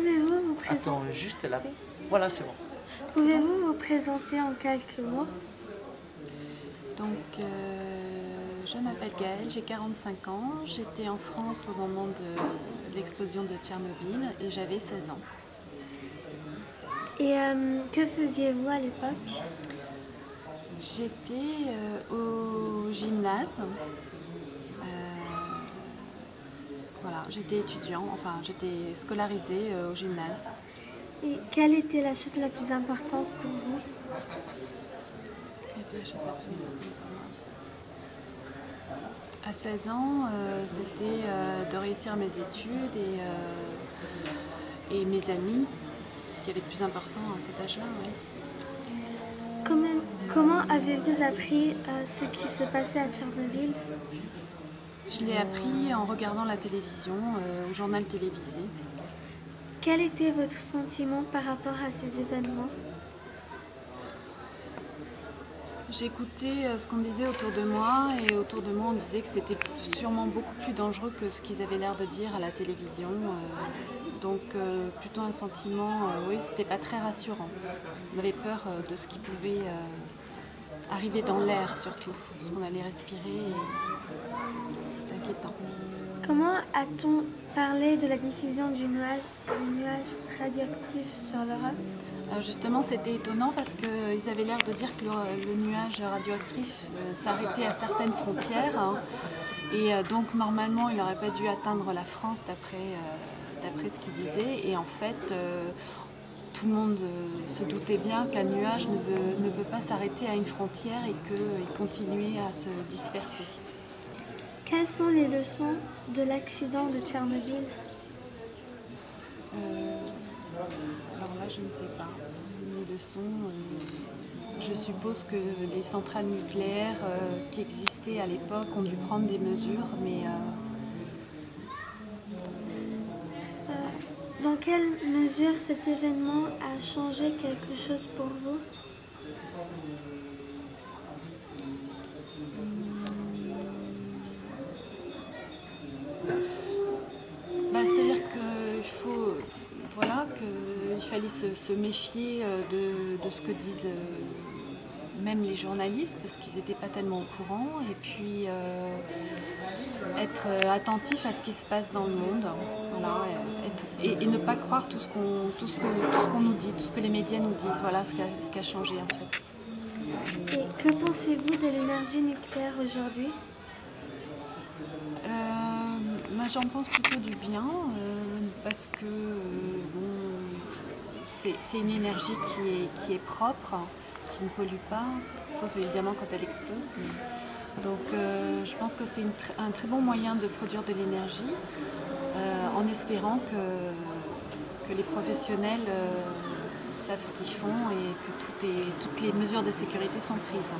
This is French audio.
Pouvez-vous vous présenter Attends, juste là. Voilà, c'est bon. Pouvez-vous vous présenter en quelques mots Donc, euh, je m'appelle Gaëlle, j'ai 45 ans. J'étais en France au moment de l'explosion de Tchernobyl et j'avais 16 ans. Et euh, que faisiez-vous à l'époque? J'étais euh, au gymnase. Voilà, j'étais étudiant, enfin j'étais scolarisée euh, au gymnase. Et quelle était la chose la plus importante pour vous? C'était la chose la plus importante? Pour moi. À 16 ans, euh, c'était euh, de réussir mes études et, euh, et mes amis, ce qui est le plus important à cet âge-là. oui. Comment, comment avez-vous appris ce qui se passait à Tchernobyl? Je l'ai appris en regardant la télévision, euh, au journal télévisé. Quel était votre sentiment par rapport à ces événements? J'écoutais euh, ce qu'on disait autour de moi et autour de moi on disait que c'était sûrement beaucoup plus dangereux que ce qu'ils avaient l'air de dire à la télévision. euh, donc plutôt un sentiment, oui, c'était pas très rassurant. On avait peur de ce qui pouvait arriver dans l'air surtout, ce qu'on allait respirer. et C'était inquiétant. Comment a-t-on parlé de la diffusion du nuage, du nuage radioactif sur l'Europe? Alors justement, c'était étonnant parce qu'ils avaient l'air de dire que le, le nuage radioactif euh, s'arrêtait à certaines frontières. hein. et euh, donc, normalement, il n'aurait pas dû atteindre la France d'après euh, d'après ce qu'ils disaient. Et en fait, euh, tout le monde euh, se doutait bien qu'un nuage ne peut, ne peut pas s'arrêter à une frontière et qu'il continuait à se disperser. Quelles sont les leçons de l'accident de Tchernobyl? Euh, alors là, je ne sais pas. Les leçons, euh, je suppose que les centrales nucléaires euh, qui existaient à l'époque ont dû prendre des mesures, mais Dans quelle mesure cet événement a changé quelque chose pour vous? Bah, c'est-à-dire qu'il faut, voilà, qu'il fallait se, se méfier euh, de, de ce que disent euh, même les journalistes, parce qu'ils n'étaient pas tellement au courant, et puis euh, être euh, attentif à ce qui se passe dans le monde, voilà, et, être- et- et ne pas croire tout ce qu'on tout ce qu'on- tout ce qu'on nous dit, tout ce que les médias nous disent, voilà ce qui a, ce qui a changé en fait. Et que pensez-vous de l'énergie nucléaire aujourd'hui? Euh, moi, j'en pense plutôt du bien euh, parce que bon, c'est c'est une énergie qui est, qui est propre, qui ne pollue pas, sauf évidemment quand elle explose. Donc, euh, je pense que c'est un très bon moyen de produire de l'énergie euh, en espérant que, que les professionnels euh, savent ce qu'ils font et que toutes les mesures de sécurité sont prises.